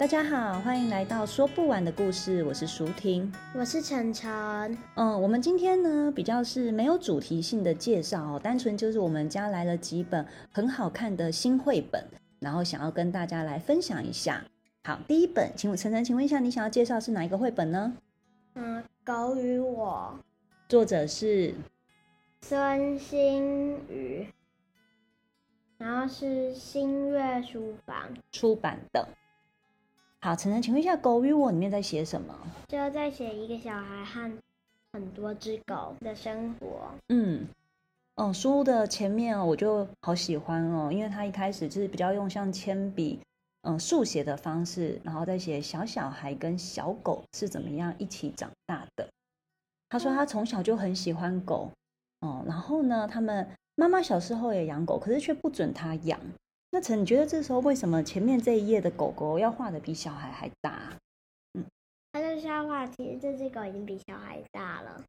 大家好，欢迎来到说不完的故事。我是舒婷，我是晨晨。嗯，我们今天呢比较是没有主题性的介绍哦，单纯就是我们家来了几本很好看的新绘本，然后想要跟大家来分享一下。好，第一本，请我晨晨，请问一下，你想要介绍是哪一个绘本呢？嗯，狗与我，作者是孙欣宇，然后是新月书房出版的。好，晨晨，请问一下，《狗与我》里面在写什么？就在写一个小孩和很多只狗的生活。嗯，哦，书的前面哦，我就好喜欢哦，因为他一开始就是比较用像铅笔，嗯，速写的方式，然后再写小小孩跟小狗是怎么样一起长大的。他说他从小就很喜欢狗，哦，然后呢，他们妈妈小时候也养狗，可是却不准他养。那晨，你觉得这时候为什么前面这一页的狗狗要画的比小孩还大？嗯，他就是要画，其实这只狗已经比小孩大了。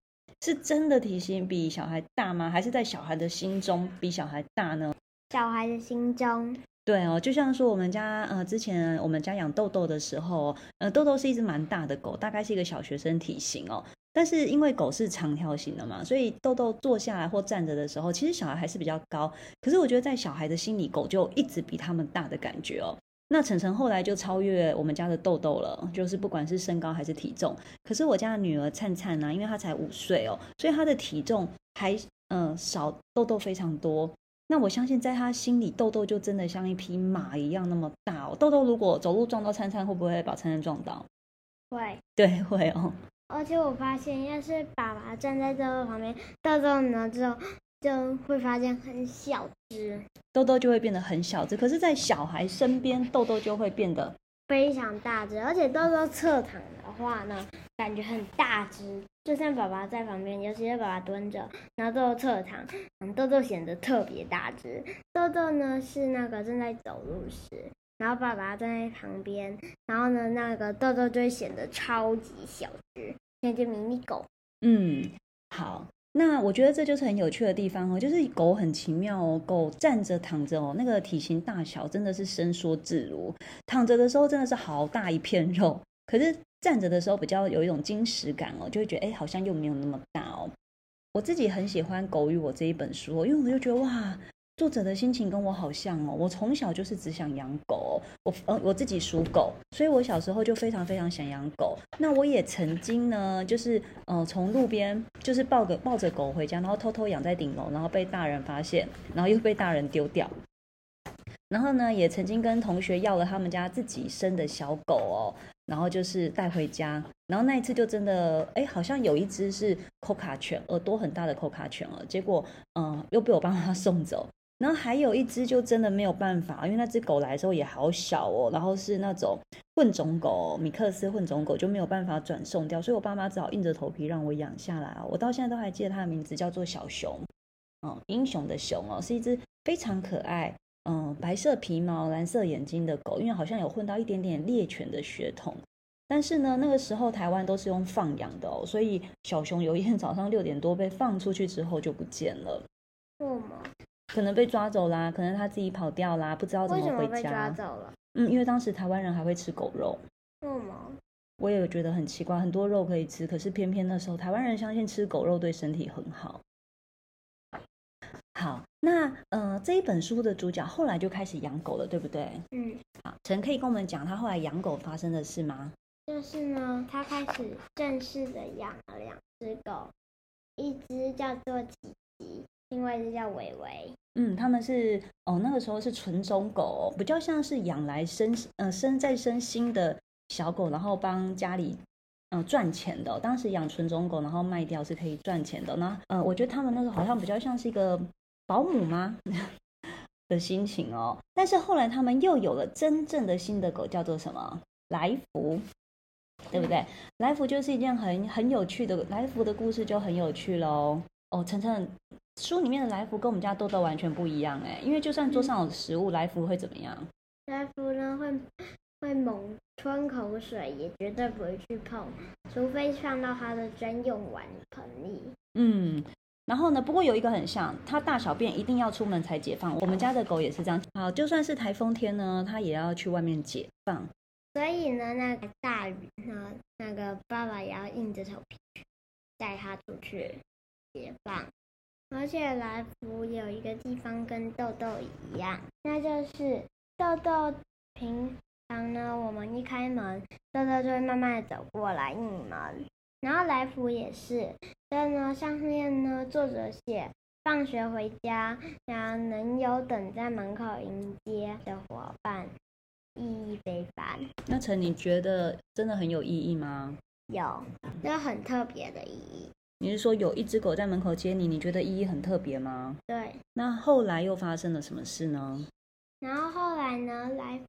是真的体型比小孩大吗？还是在小孩的心中比小孩大呢？小孩的心中。对哦，就像说我们家呃，之前我们家养豆豆的时候，呃，豆豆是一只蛮大的狗，大概是一个小学生体型哦。但是因为狗是长条形的嘛，所以豆豆坐下来或站着的时候，其实小孩还是比较高。可是我觉得在小孩的心里，狗就一直比他们大的感觉哦。那晨晨后来就超越我们家的豆豆了，就是不管是身高还是体重。可是我家的女儿灿灿呢，因为她才五岁哦，所以她的体重还嗯、呃、少豆豆非常多。那我相信在她心里，豆豆就真的像一匹马一样那么大哦。豆豆如果走路撞到灿灿，会不会把灿灿撞到？会，对，会哦。而且我发现，要是爸爸站在豆豆旁边，豆豆呢就就会发现很小只，豆豆就会变得很小只。可是，在小孩身边，豆豆就会变得非常大只。而且豆豆侧躺的话呢，感觉很大只，就像爸爸在旁边，尤其是爸爸蹲着，然后豆豆侧躺，嗯，豆豆显得特别大只。豆豆呢是那个正在走路时。然后爸爸站在旁边，然后呢，那个豆豆就会显得超级小只，那只迷你狗。嗯，好，那我觉得这就是很有趣的地方哦，就是狗很奇妙哦，狗站着躺着哦，那个体型大小真的是伸缩自如。躺着的时候真的是好大一片肉，可是站着的时候比较有一种精实感哦，就会觉得哎，好像又没有那么大哦。我自己很喜欢《狗与我》这一本书，因为我就觉得哇。作者的心情跟我好像哦，我从小就是只想养狗，我呃我自己属狗，所以我小时候就非常非常想养狗。那我也曾经呢，就是呃从路边就是抱个抱着狗回家，然后偷偷养在顶楼，然后被大人发现，然后又被大人丢掉。然后呢，也曾经跟同学要了他们家自己生的小狗哦，然后就是带回家，然后那一次就真的哎，好像有一只是柯卡犬，耳朵很大的柯卡犬了，结果嗯、又被我爸妈 送走。然后还有一只就真的没有办法，因为那只狗来的时候也好小哦，然后是那种混种狗，米克斯混种狗就没有办法转送掉，所以我爸妈只好硬着头皮让我养下来。我到现在都还记得它的名字叫做小熊，嗯，英雄的熊哦，是一只非常可爱，嗯，白色皮毛、蓝色眼睛的狗，因为好像有混到一点点猎犬的血统。但是呢，那个时候台湾都是用放养的哦，所以小熊有一天早上六点多被放出去之后就不见了。为什么？可能被抓走啦，可能他自己跑掉啦，不知道怎么回家。为什么被抓走了？嗯，因为当时台湾人还会吃狗肉。为什么？我也觉得很奇怪，很多肉可以吃，可是偏偏那时候台湾人相信吃狗肉对身体很好。好，那呃这一本书的主角后来就开始养狗了，对不对？嗯。好，陈可以跟我们讲他后来养狗发生的事吗？就是呢，他开始正式的养了两只狗，一只叫做琪琪，另外一只叫维维。嗯，他们是哦，那个时候是纯种狗，比较像是养来生呃生再生新的小狗，然后帮家里嗯、赚钱的。当时养纯种狗，然后卖掉是可以赚钱的。那呃，我觉得他们那个好像比较像是一个保姆吗 的心情哦。但是后来他们又有了真正的新的狗，叫做什么？来福。对不对？来福就是一件很很有趣的，来福的故事就很有趣喽。哦，晨晨，书里面的来福跟我们家豆豆完全不一样哎，因为就算桌上有食物，嗯、来福会怎么样？来福呢会会猛吞口水，也绝对不会去碰，除非放到他的专用碗盆里。嗯。然后呢？不过有一个很像，它大小便一定要出门才解放。我们家的狗也是这样。好，就算是台风天呢，它也要去外面解放。所以呢，那个大雨呢，那个爸爸也要硬着头皮带它出去解放。而且来福有一个地方跟豆豆一样，那就是豆豆平常呢，我们一开门，豆豆就会慢慢的走过来应门。然后来福也是，所以呢，上面呢，作者写放学回家，然后能有等在门口迎接的伙伴，意义非凡。那陈，你觉得真的很有意义吗？有，有很特别的意义。你是说有一只狗在门口接你，你觉得意义很特别吗？对。那后来又发生了什么事呢？然后后来呢，来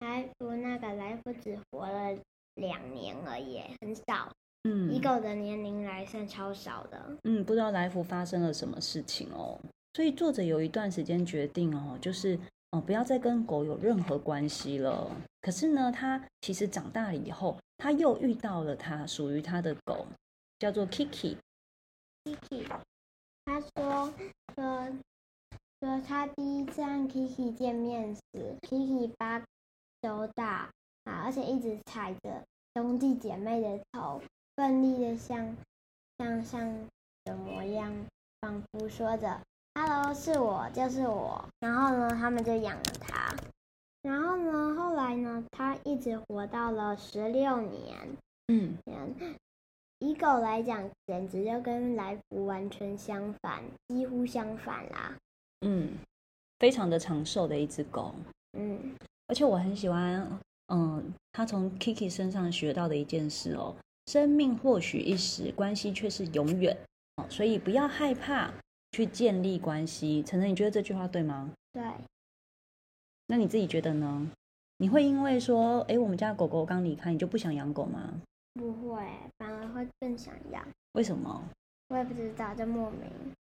来福那个来福只活了两年而已，很少。嗯，以狗的年龄来算超少的。嗯，不知道来福发生了什么事情哦。所以作者有一段时间决定哦，就是哦不要再跟狗有任何关系了。可是呢，他其实长大了以后，他又遇到了他属于他的狗，叫做 Kiki。Kiki，他说说说他第一次和 Kiki 见面时，Kiki 八周大啊，而且一直踩着兄弟姐妹的头。奋力的像像像的模样，仿佛说着 “Hello，是我，就是我。”然后呢，他们就养了他。然后呢，后来呢，他一直活到了十六年。嗯，以狗来讲，简直就跟来福完全相反，几乎相反啦。嗯，非常的长寿的一只狗。嗯，而且我很喜欢，嗯，他从 Kiki 身上学到的一件事哦。生命或许一时，关系却是永远。所以不要害怕去建立关系。晨晨，你觉得这句话对吗？对。那你自己觉得呢？你会因为说，哎，我们家狗狗刚离开，你就不想养狗吗？不会，反而会更想要。为什么？我也不知道，就莫名。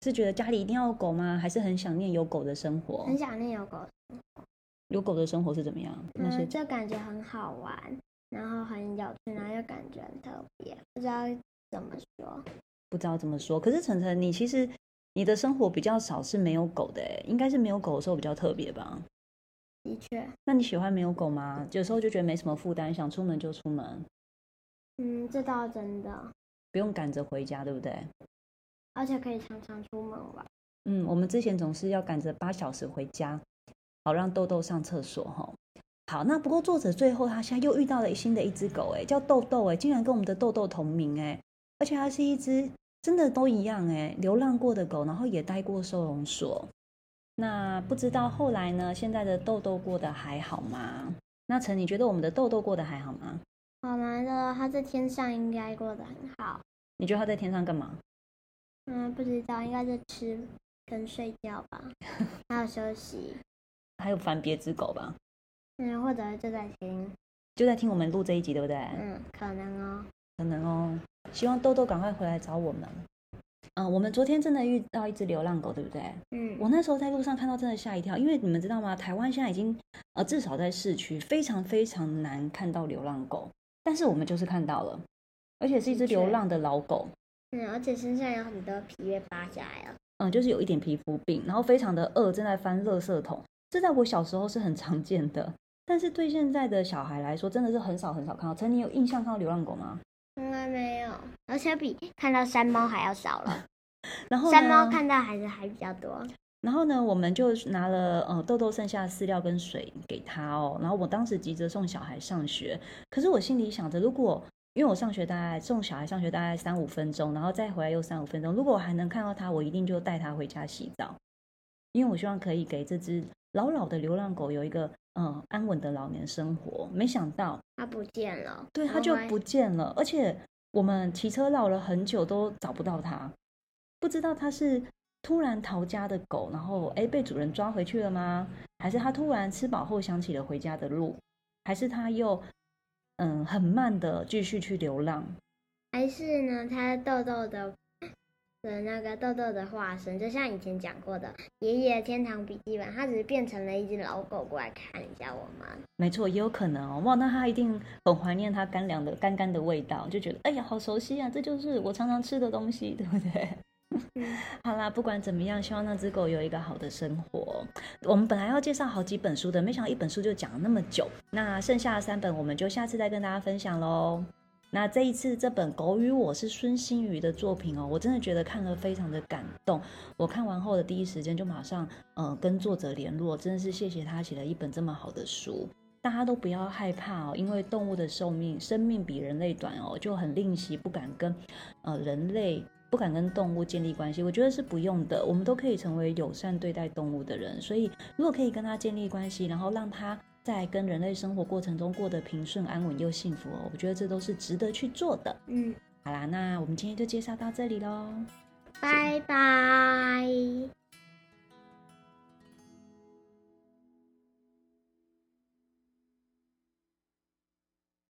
是觉得家里一定要有狗吗？还是很想念有狗的生活？很想念有狗的生活。有狗的生活是怎么样？那些嗯，这感觉很好玩。然后很有趣，然后又感觉很特别，不知道怎么说，不知道怎么说。可是晨晨，你其实你的生活比较少是没有狗的，哎，应该是没有狗的时候比较特别吧？的确。那你喜欢没有狗吗？有时候就觉得没什么负担，想出门就出门。嗯，这倒真的。不用赶着回家，对不对？而且可以常常出门玩。嗯，我们之前总是要赶着八小时回家，好让豆豆上厕所哈。好，那不过作者最后他现在又遇到了新的一只狗，哎，叫豆豆，哎，竟然跟我们的豆豆同名，哎，而且它是一只真的都一样，哎，流浪过的狗，然后也待过收容所。那不知道后来呢？现在的豆豆过得还好吗？那陈，你觉得我们的豆豆过得还好吗？好难的，他在天上应该过得很好。你觉得他在天上干嘛？嗯，不知道，应该在吃跟睡觉吧，还有休息，还有烦别只狗吧。嗯，或者就在听，就在听我们录这一集，对不对？嗯，可能哦，可能哦。希望豆豆赶快回来找我们。嗯，我们昨天真的遇到一只流浪狗，对不对？嗯，我那时候在路上看到，真的吓一跳，因为你们知道吗？台湾现在已经呃，至少在市区非常非常难看到流浪狗，但是我们就是看到了，而且是一只流浪的老狗。嗯，而且身上有很多皮被扒下来了。嗯，就是有一点皮肤病，然后非常的饿，正在翻垃圾桶。这在我小时候是很常见的。但是对现在的小孩来说，真的是很少很少看到。曾经有印象看到流浪狗吗？从来没有，而且比看到山猫还要少了。然后山猫看到还是还比较多。然后呢，我们就拿了呃豆豆剩下的饲料跟水给他哦。然后我当时急着送小孩上学，可是我心里想着，如果因为我上学大概送小孩上学大概三五分钟，然后再回来又三五分钟，如果我还能看到他，我一定就带他回家洗澡，因为我希望可以给这只老老的流浪狗有一个。嗯，安稳的老年生活，没想到它不见了。对，它就不见了，而且我们骑车绕了很久都找不到它，不知道它是突然逃家的狗，然后哎被主人抓回去了吗？还是它突然吃饱后想起了回家的路？还是它又嗯很慢的继续去流浪，还是呢，它豆豆的的那个豆豆的化身，就像以前讲过的《爷爷天堂笔记本》，它只是变成了一只老狗过来看一下我们。没错，也有可能哦。哇，那它一定很怀念它干粮的干干的味道，就觉得哎呀，好熟悉啊，这就是我常常吃的东西，对不对？好啦，不管怎么样，希望那只狗有一个好的生活。我们本来要介绍好几本书的，没想到一本书就讲了那么久。那剩下的三本，我们就下次再跟大家分享喽。那这一次这本《狗与我》是孙心瑜的作品哦，我真的觉得看了非常的感动。我看完后的第一时间就马上呃跟作者联络，真的是谢谢他写了一本这么好的书。大家都不要害怕哦，因为动物的寿命生命比人类短哦，就很吝惜，不敢跟呃人类。不敢跟动物建立关系，我觉得是不用的。我们都可以成为友善对待动物的人，所以如果可以跟它建立关系，然后让它在跟人类生活过程中过得平顺安稳又幸福哦，我觉得这都是值得去做的。嗯，好啦，那我们今天就介绍到这里喽，拜拜。